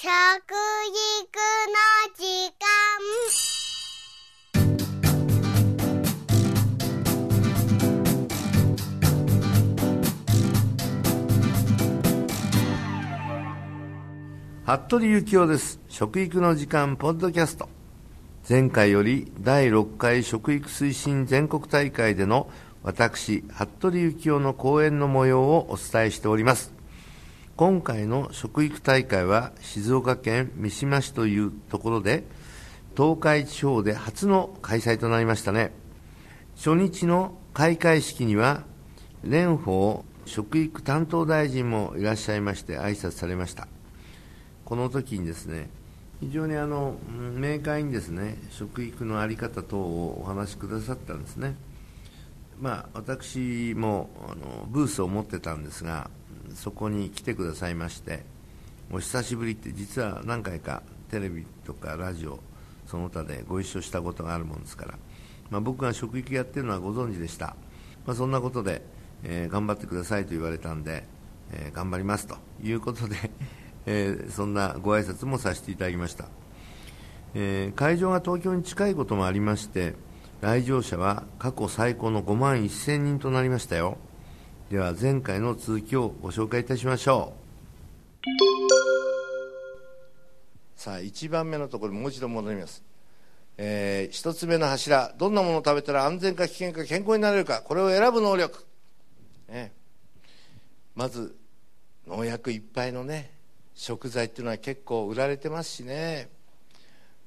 食育の時間。服部幸男です。食育の時間ポッドキャスト。前回より第6回食育推進全国大会での私服部幸男の講演の模様をお伝えしております。今回の食育大会は静岡県三島市というところで東海地方で初の開催となりましたね。初日の開会式には蓮舫食育担当大臣もいらっしゃいまして挨拶されました。この時にですね非常にあの明快にですね食育の在り方等をお話しくださったんですね。まあ私もあのブースを持ってたんですがそこに来てくださいましてお久しぶりって実は何回かテレビとかラジオその他でご一緒したことがあるもんですから、まあ、僕が食育やってるのはご存知でした、まあ、そんなことで、えー、頑張ってくださいと言われたんで、えー、頑張りますと。いうことでえー、そんなご挨拶もさせていただきました、えー、会場が東京に近いこともありまして来場者は過去最高の5万1000人となりましたよ。では前回の続きをご紹介いたしましょう。さあ1番目のところもう一度戻ります。えー、1つ目の柱どんなものを食べたら安全か危険か健康になれるかこれを選ぶ能力、ね、まず農薬いっぱいのね食材っていうのは結構売られてますしね。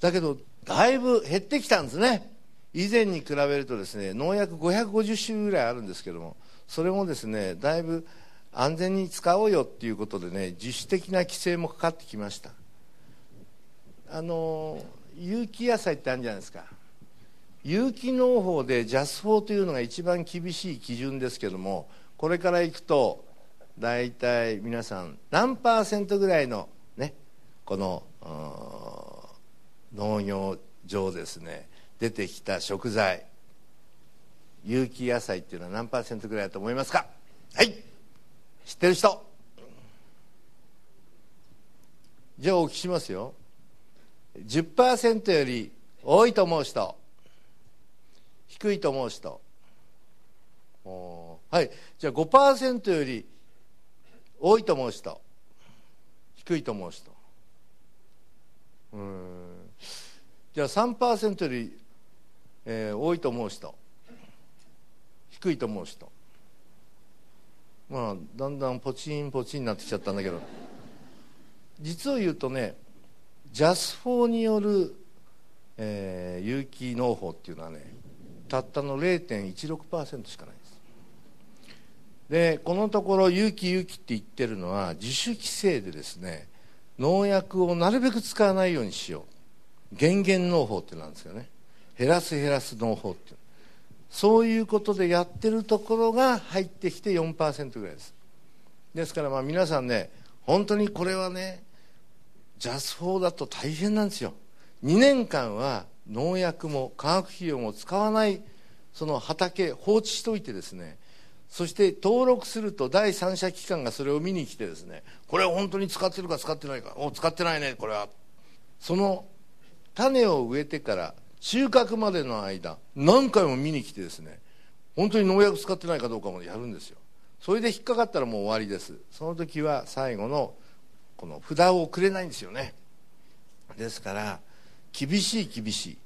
だけどだいぶ減ってきたんですね。以前に比べるとですね農薬550種類ぐらいあるんですけどもそれもですねだいぶ安全に使おうよっていうことでね自主的な規制もかかってきました。あの有機野菜ってあるんじゃないですか。有機農法でジャス法というのが一番厳しい基準ですけどもこれからいくと大体皆さん何パーセントぐらいのねこの農業上ですね出てきた食材。有機野菜っていうのは何パーセントぐらいだと思いますか？はい。知ってる人？じゃあお聞きしますよ。10%より多いと思う人。低いと思う人。はい。じゃあ5%より多いと思う人。低いと思う人。うん。じゃあ3%より、えー、多いと思う人。低いと思う人。まあだんだんポチンポチンになってきちゃったんだけど。実を言うとねジャスフォーによる、えー、有機農法っていうのはねたったの0.16%しかないです。でこのところ有機有機って言ってるのは自主規制でですね農薬をなるべく使わないようにしよう。減減農法ってなんですよね。減らす減らす農法っていうそういうことでやってるところが入ってきて4%ぐらいです。ですからまあ皆さんね本当にこれはねジャス法だと大変なんですよ。2年間は農薬も化学肥料も使わないその畑放置しといてですねそして登録すると第三者機関がそれを見に来てですねこれは本当に使ってるか使ってないかお使ってないねこれは。その種を植えてから収穫までの間何回も見に来てですね本当に農薬使ってないかどうかもやるんですよ。それで引っかかったらもう終わりです。その時は最後のこの札をくれないんですよね。ですから厳しい厳しい。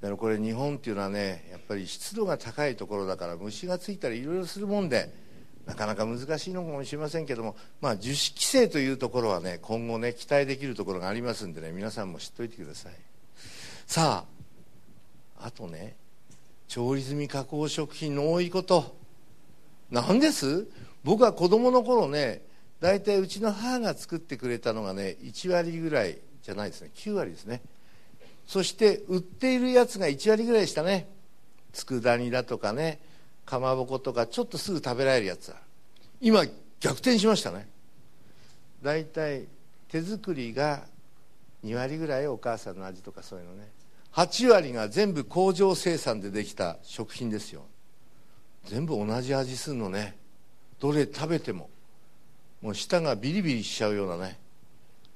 だからこれ日本っていうのはねやっぱり湿度が高いところだから虫がついたりいろいろするもんでなかなか難しいのかもしれませんけども、まあ、樹脂規制というところはね今後ね期待できるところがありますんでね皆さんも知っておいてください。さああとね調理済み加工食品の多いこと。何です？僕は子供の頃ね大体うちの母が作ってくれたのがね1割ぐらいじゃないですね。9割ですね。そして売っているやつが1割ぐらいでしたね。佃煮だとかねかまぼことかちょっとすぐ食べられるやつは今逆転しましたね。大体手作りが2割ぐらいお母さんの味とかそういうのね。8割が全部工場生産でできた食品ですよ。全部同じ味するのね。どれ食べても。もう舌がビリビリしちゃうようなね。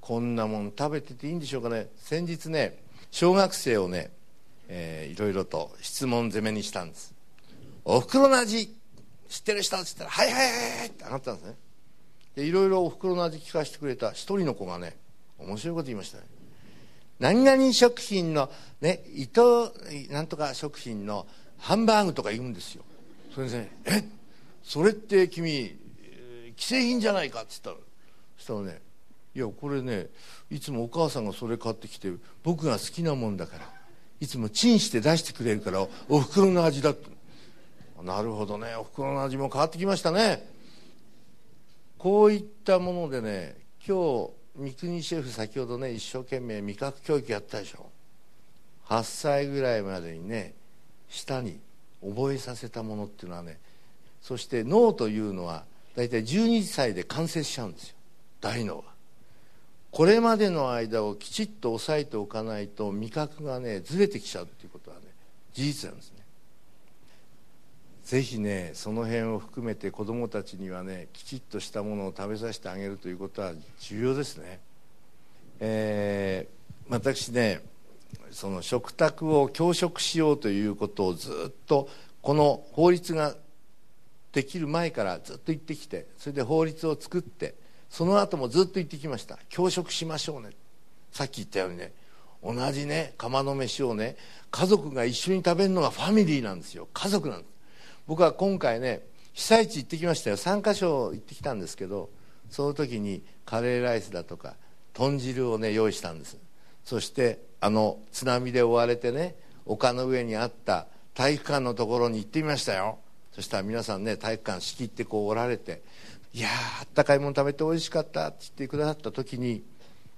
こんなもん食べてていいんでしょうかね。先日ね小学生をね、えー、いろいろと質問攻めにしたんです。おふくろの味知ってる人？って言ったら「はいはいはいはい」って上がったんですね。でいろいろおふくろの味聞かせてくれた一人の子がね面白いこと言いましたね。何々食品のね伊藤なんとか食品のハンバーグとか言うんですよ。それでね「え？それって君既製品じゃないか」っつったらそしたらねいやこれねいつもお母さんがそれ買ってきて僕が好きなもんだからいつもチンして出してくれるからおふくろの味だって。なるほどねおふくろの味も変わってきましたね。こういったものでね今日三國シェフ先ほどね一生懸命味覚教育やったでしょ。8歳ぐらいまでにね舌に覚えさせたものっていうのはねそして脳というのは大体12歳で完成しちゃうんですよ。大脳は。これまでの間をきちっと抑えておかないと味覚がねずれてきちゃうっていうことはね事実なんですね。ぜひねその辺を含めて子どもたちにはねきちっとしたものを食べさせてあげるということは重要ですね。えー、私ねその食卓を教食しようということをずっとこの法律ができる前からずっと言ってきてそれで法律を作ってその後もずっと言ってきました。教食しましょうね。さっき言ったようにね同じね釜の飯をね家族が一緒に食べるのがファミリーなんですよ。家族なんです。僕は今回ね被災地行ってきましたよ。3か所行ってきたんですけどその時にカレーライスだとか豚汁をね用意したんです。そしてあの津波で追われてね丘の上にあった体育館のところに行ってみましたよ。そしたら皆さんね体育館仕切ってこうおられていやあったかいもの食べて美味しかったって言ってくださった時に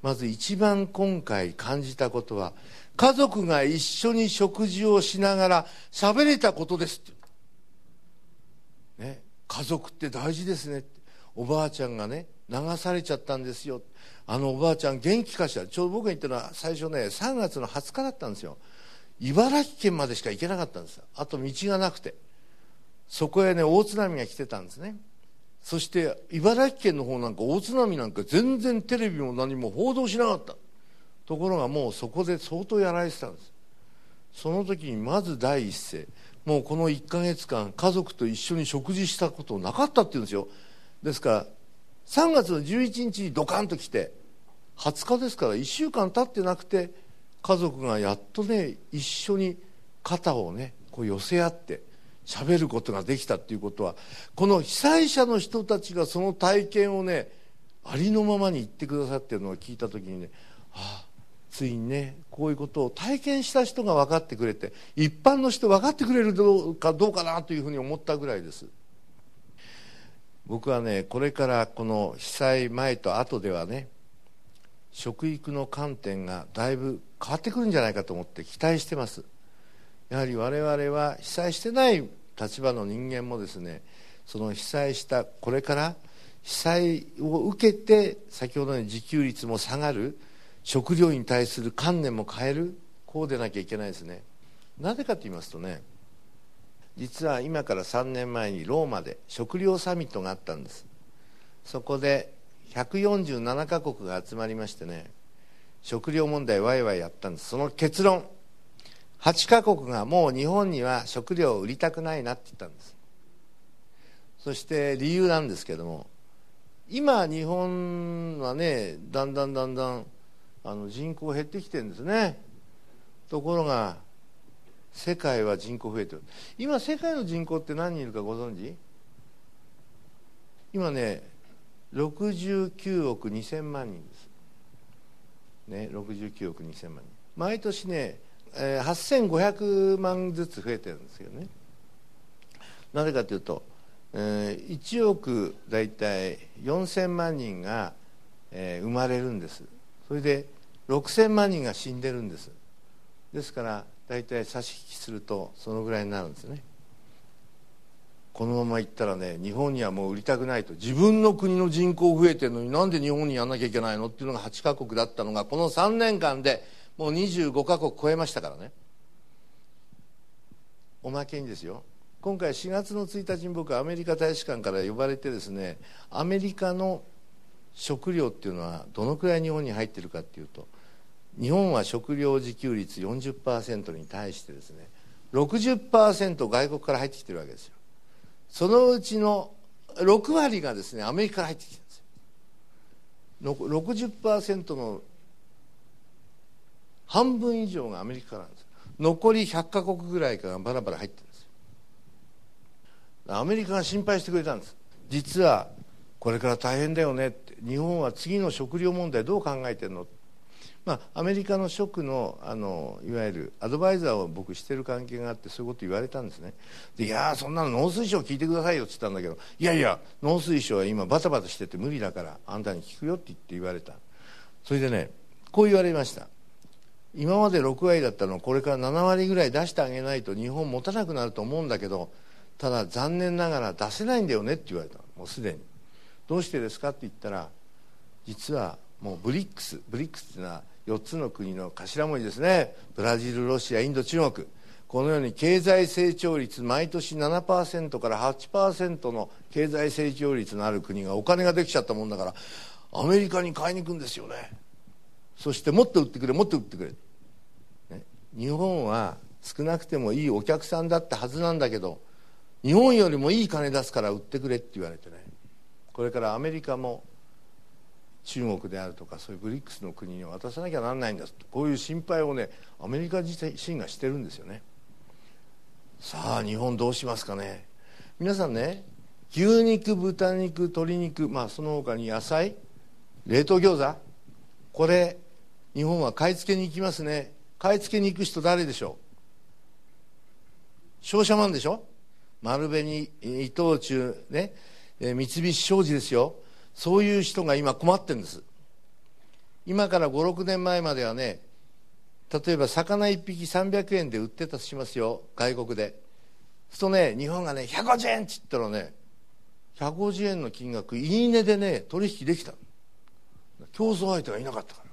まず一番今回感じたことは家族が一緒に食事をしながら喋れたことですって、ね、家族って大事ですね。おばあちゃんがね流されちゃったんですよ。あのおばあちゃん元気かしら。ちょうど僕が言ったのは最初ね3月の20日だったんですよ。茨城県までしか行けなかったんですあと道がなくて。そこへね大津波が来てたんですね。そして茨城県の方なんか大津波なんか全然テレビも何も報道しなかった。ところがもうそこで相当やられてたんです。その時にまず第一声。もうこの1か月間家族と一緒に食事したことなかったっていうんですよ。ですから3月の11日にドカンと来て20日ですから1週間経ってなくて家族がやっとね一緒に肩をねこう寄せ合って喋ることができたっていうことはこの被災者の人たちがその体験をねありのままに言ってくださってるのを聞いた時にねああついにねこういうことを体験した人が分かってくれて一般の人分かってくれるかどうかなというふうに思ったぐらいです。僕はねこれからこの被災前と後ではね食育の観点がだいぶ変わってくるんじゃないかと思って期待してます。やはり我々は被災してない立場の人間もですねその被災したこれから被災を受けて先ほどの自給率も下がる食料に対する観念も変えるこうでなきゃいけないですね。なぜかと言いますとね実は今から3年前にローマで食料サミットがあったんです。そこで147カ国が集まりましてね食料問題ワイワイやったんです。その結論8カ国がもう日本には食料を売りたくないなって言ったんです。そして理由なんですけども今日本はねだんだんだんだんあの人口減ってきてるんですね。ところが世界は人口増えてる。今世界の人口って何人いるかご存知？今ね69億2000万人です。ね69億2000万人。毎年ねえー、8500万ずつ増えてるんですけどね。なぜかというと、えー、1億大体4000万人が、えー、生まれるんです。それで6000万人が死んでるんです。ですから大体差し引きするとそのぐらいになるんですね。このままいったらね日本にはもう売りたくないと。自分の国の人口増えてるのになんで日本にやんなきゃいけないの？っていうのが8カ国だったのがこの3年間でもう25カ国超えましたからね。おまけにですよ。今回4月の1日に僕はアメリカ大使館から呼ばれてですねアメリカの食料っていうのはどのくらい日本に入ってるかっていうと日本は食料自給率40%に対してですね60%外国から入ってきてるわけですよ。そのうちの6割がですねアメリカから入ってきてるんですよ。60%の半分以上がアメリカなんです残り100カ国ぐらいがバラバラ入ってるんですアメリカが心配してくれたんです。実はこれから大変だよね。って日本は次の食料問題どう考えてるの？まあ、アメリカの食のあのいわゆるアドバイザーを僕してる関係があってそういうこと言われたんですね。でいやそんなの農水省聞いてくださいよって言ったんだけどいやいや農水省は今バタバタしてて無理だからあんたに聞くよって言って言われた。それでねこう言われました。今まで6割だったのをこれから7割ぐらい出してあげないと日本持たなくなると思うんだけどただ残念ながら出せないんだよねって言われたもうすでに。どうしてですかって言ったら実はもうブリックスブリックスっていうのは4つの国の頭文字ですね。ブラジルロシアインド中国。このように経済成長率毎年7%から8%の経済成長率のある国がお金ができちゃったもんだからアメリカに買いに行くんですよね。そしてもっと売ってくれもっと売ってくれ、ね、日本は少なくてもいいお客さんだったはずなんだけど日本よりもいい金出すから売ってくれって言われてね。これからアメリカも中国であるとかそういうブリックスの国に渡さなきゃなんないんだこういう心配をねアメリカ自身がしてるんですよね。さあ日本どうしますかね。皆さんね牛肉豚肉鶏肉まあその他に野菜冷凍餃子。これ日本は買い付けに行きますね。買い付けに行く人誰でしょう？商社マンでしょ？丸紅伊藤忠ね。三菱商事ですよ。そういう人が今困ってるんです。今から56年前まではね例えば魚1匹300円で売ってたとしますよ。外国で。そうするとね日本がね150円っつったらね150円の金額いいねでね取引できた競争相手がいなかったから。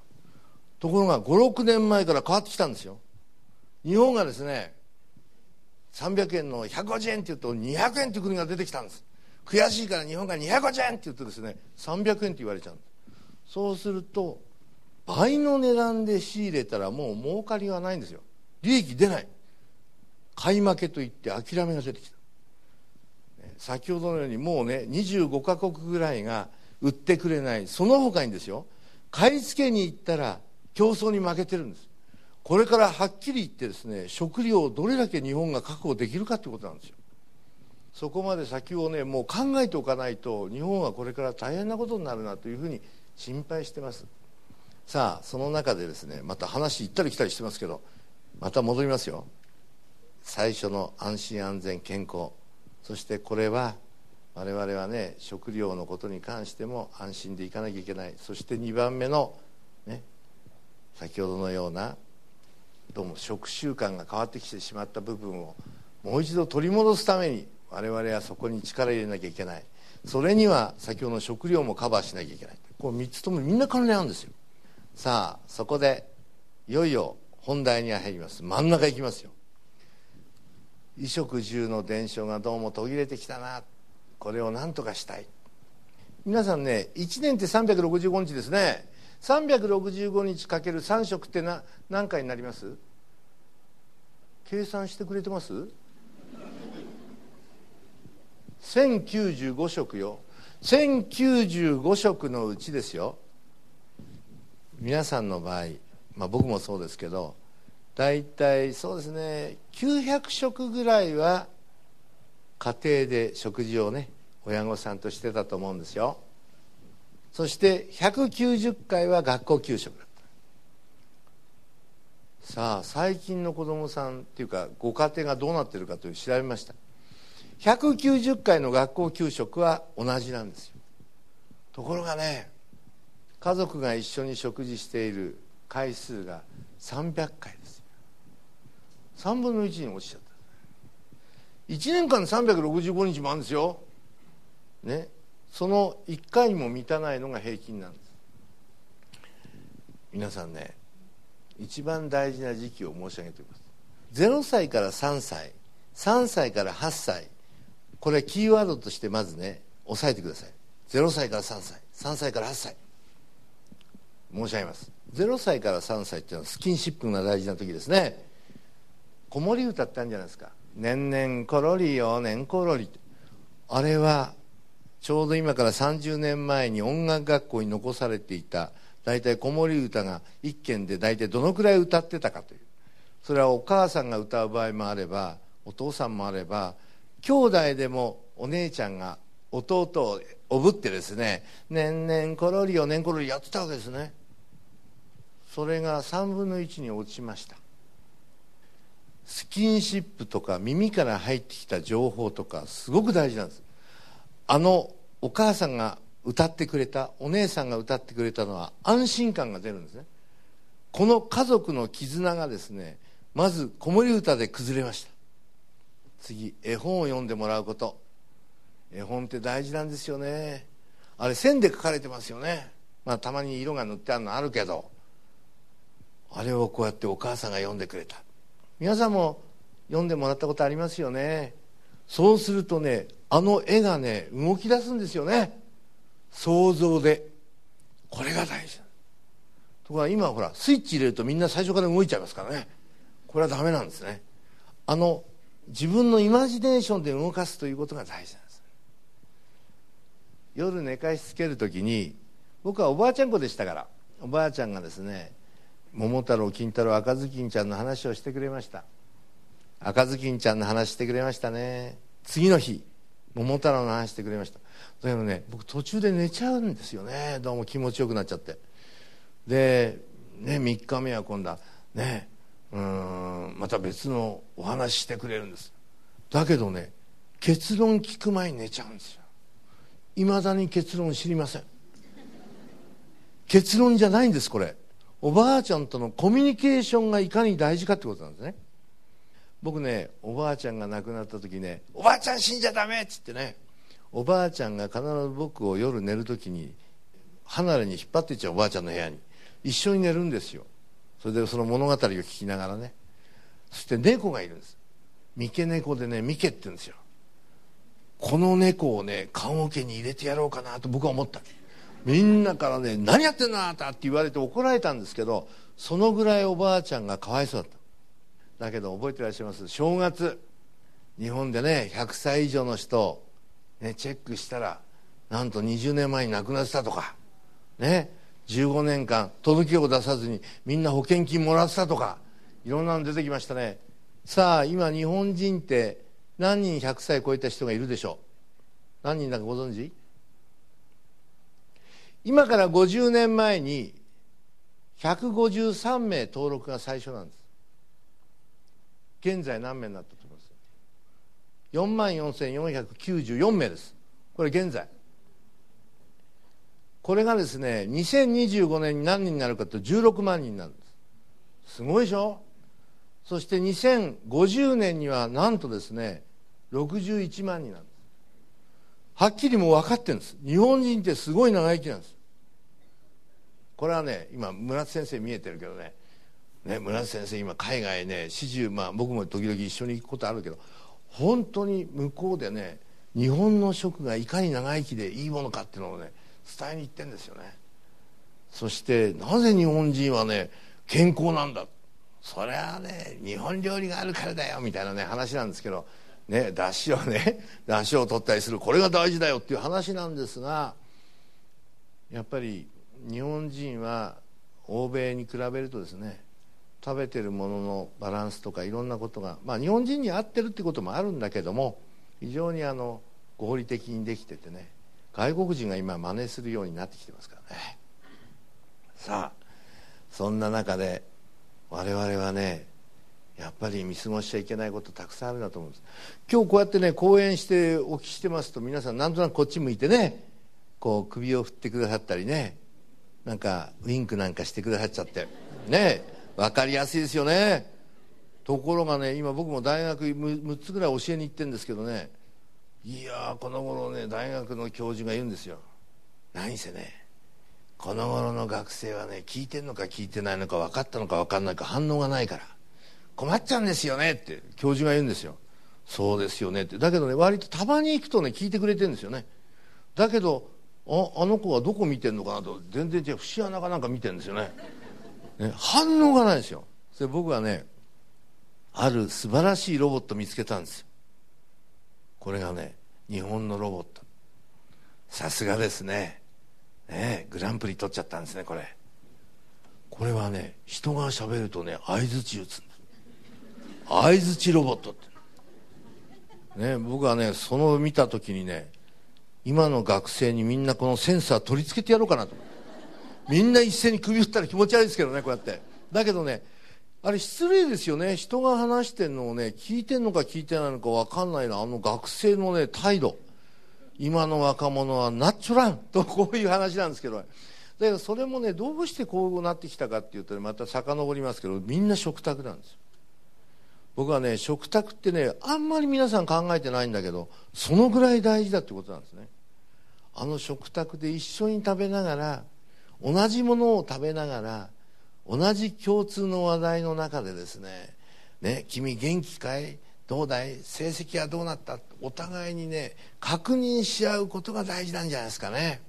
ところが56年前から変わってきたんですよ。日本がですね300円の150円って言うと200円っていう国が出てきたんです。悔しいから日本が250円って言うとですね300円って言われちゃう。そうすると倍の値段で仕入れたらもう儲かりはないんですよ。利益出ない。買い負けといって諦めが出てきた。先ほどのようにもうね25カ国ぐらいが売ってくれないその他にですよ買い付けに行ったら競争に負けてるんです。これからはっきり言ってですね食料をどれだけ日本が確保できるかということなんですよ。そこまで先をねもう考えておかないと日本はこれから大変なことになるなというふうに心配してます。さあその中でですねまた話行ったり来たりしてますけどまた戻りますよ。最初の安心安全健康。そしてこれは我々はね食料のことに関しても安心でいかなきゃいけない。そして2番目の、ね、先ほどのようなどうも食習慣が変わってきてしまった部分をもう一度取り戻すために我々はそこに力入れなきゃいけない。それには先ほどの食料もカバーしなきゃいけない。こう3つともみんな関連あるんですよ。さあそこでいよいよ本題に入ります。真ん中行きますよ。衣食住の伝承がどうも途切れてきたな。これを何とかしたい。皆さんね1年って365日ですね。365日かける3食ってな何回になります？計算してくれてます？1095食よ。1095食のうちですよ。皆さんの場合、まあ、僕もそうですけど大体そうですね900食ぐらいは家庭で食事をね親御さんとしてたと思うんですよ。そして190回は学校給食。だったさあ最近の子供さんっていうかご家庭がどうなってるかという調べました。190回の学校給食は同じなんですよ。ところがね家族が一緒に食事している回数が300回ですよ。3分の1に落ちちゃった。1年間365日もあるんですよ。ね。その1回も満たないのが平均なんです。皆さんね一番大事な時期を申し上げています。0歳から3歳3歳から8歳これキーワードとしてまずね押さえてください。0歳から3歳。3歳から8歳。申し上げます。0歳から3歳っていうのはスキンシップが大事な時ですね。子守歌ってあるんじゃないですか「年々コロリよ年コロリ」あれはちょうど今から30年前に音楽学校に残されていた大体子守歌が一軒で大体どのくらい歌ってたかという。それはお母さんが歌う場合もあればお父さんもあれば兄弟でもお姉ちゃんが弟をおぶってですね「年々コロリよ年コロリ」やってたわけですね。それが3分の1に落ちました。スキンシップとか耳から入ってきた情報とかすごく大事なんです。あのお母さんが歌ってくれたお姉さんが歌ってくれたのは安心感が出るんですね。この家族の絆がですねまず子守歌で崩れました。次絵本を読んでもらうこと。絵本って大事なんですよね。あれ線で書かれてますよね。まあたまに色が塗ってあるのあるけど。あれをこうやってお母さんが読んでくれた。皆さんも読んでもらったことありますよね。そうするとねあの絵がね動き出すんですよね。想像で。これが大事。ところが今ほらスイッチ入れるとみんな最初から動いちゃいますからね。これはダメなんですね。あの自分のイマジネーションで動かすということが大事なんです。夜寝かしつける時に僕はおばあちゃん子でしたからおばあちゃんがですね桃太郎金太郎赤ずきんちゃんの話をしてくれました。赤ずきんちゃんの話してくれましたね。次の日桃太郎の話してくれました。だけどね僕途中で寝ちゃうんですよね。どうも気持ちよくなっちゃって。で、ね、3日目は今度はねうんまた別のお話してくれるんです。だけどね結論聞く前に寝ちゃうんですよ。いまだに結論知りません。結論じゃないんですこれ。おばあちゃんとのコミュニケーションがいかに大事かってことなんですね。僕ねおばあちゃんが亡くなった時ね「おばあちゃん死んじゃダメ!」っつってね。おばあちゃんが必ず僕を夜寝る時に離れに引っ張っていっちゃうおばあちゃんの部屋に。一緒に寝るんですよ。それでその物語を聞きながらね。そして猫がいるんです。三毛猫でね三毛って言うんですよ。この猫をね棺桶に入れてやろうかなと僕は思ったみんなからね「何やってんのあなた!」って言われて怒られたんですけどそのぐらいおばあちゃんがかわいそうだった。だけど覚えてらっしゃいます？正月日本でね100歳以上の人、ね、チェックしたらなんと20年前に亡くなってたとか。ね。15年間届けを出さずにみんな保険金もらってたとかいろんなの出てきましたね。さあ今日本人って何人100歳超えた人がいるでしょう？何人だかご存知？今から50年前に153名登録が最初なんです。現在何名になったと思います？4万4494名です。これ現在。これがですね2025年に何人になるかと16万人なんです。すごいでしょ？そして2050年にはなんとですね61万人なんです。はっきりもう分かってるんです。日本人ってすごい長生きなんです。これはね今村津先生見えてるけどね。ね村津先生今海外ね始終まあ僕も時々一緒に行くことあるけど本当に向こうでね日本の食がいかに長生きでいいものかっていうのをね伝えに行ってんですよね。そしてなぜ日本人はね健康なんだ？それはね日本料理があるからだよみたいなね話なんですけどね出汁をね 出汁を取ったりするこれが大事だよっていう話なんですがやっぱり日本人は欧米に比べるとですね食べてるもののバランスとかいろんなことが、まあ、日本人に合ってるってこともあるんだけども非常にあの合理的にできててね外国人が今真似するようになってきてますからね。さあそんな中で我々はねやっぱり見過ごしちゃいけないことたくさんあるんだと思うんです。今日こうやってね講演してお聞きしてますと皆さんなんとなくこっち向いてねこう首を振ってくださったりねなんかウインクなんかしてくださっちゃって。ね分かりやすいですよね。ところがね今僕も大学 6, つぐらい教えに行ってるんですけどねいやこの頃ね大学の教授が言うんですよ。何せねこの頃の学生はね聞いてんのか聞いてないのか分かったのか分かんないか反応がないから。困っちゃうんですよねって教授が言うんですよ。そうですよねって。だけどね割とたまに行くとね聞いてくれてるんですよね。だけどああの子はどこ見てんのかなと。全然違う。節穴かなんか見てるんですよね。ね反応がないですよ。それ僕はねある素晴らしいロボット見つけたんですよこれがね日本のロボット。さすがですね。ねグランプリ取っちゃったんですねこれ。これはね人がしゃべるとね相づち打つんです相づちロボットって。ね僕はねその見た時にね今の学生にみんなこのセンサー取り付けてやろうかなと。みんな一斉に首振ったら気持ち悪いですけどねこうやって。だけどねあれ失礼ですよね。人が話してんのをね聞いてんのか聞いてないのか分かんないのあの学生のね態度。今の若者はナッチュラン とこういう話なんですけど。だけどそれもねどうしてこうなってきたかっていうと、ね、また遡りますけどみんな食卓なんです僕はね食卓ってねあんまり皆さん考えてないんだけどそのぐらい大事だってことなんですね。あの食卓で一緒に食べながら同じものを食べながら同じ共通の話題の中でですね「ね君元気かい？どうだい？成績はどうなった?」お互いにね確認し合うことが大事なんじゃないですかね。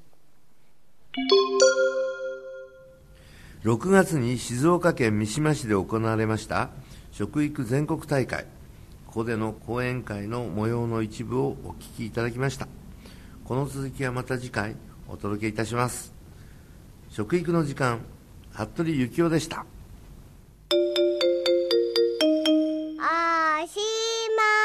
6月に静岡県三島市で行われました食育全国大会。ここでの講演会の模様の一部をお聞きいただきました。この続きはまた次回お届けいたします。食育の時間服部幸男でした。おしまい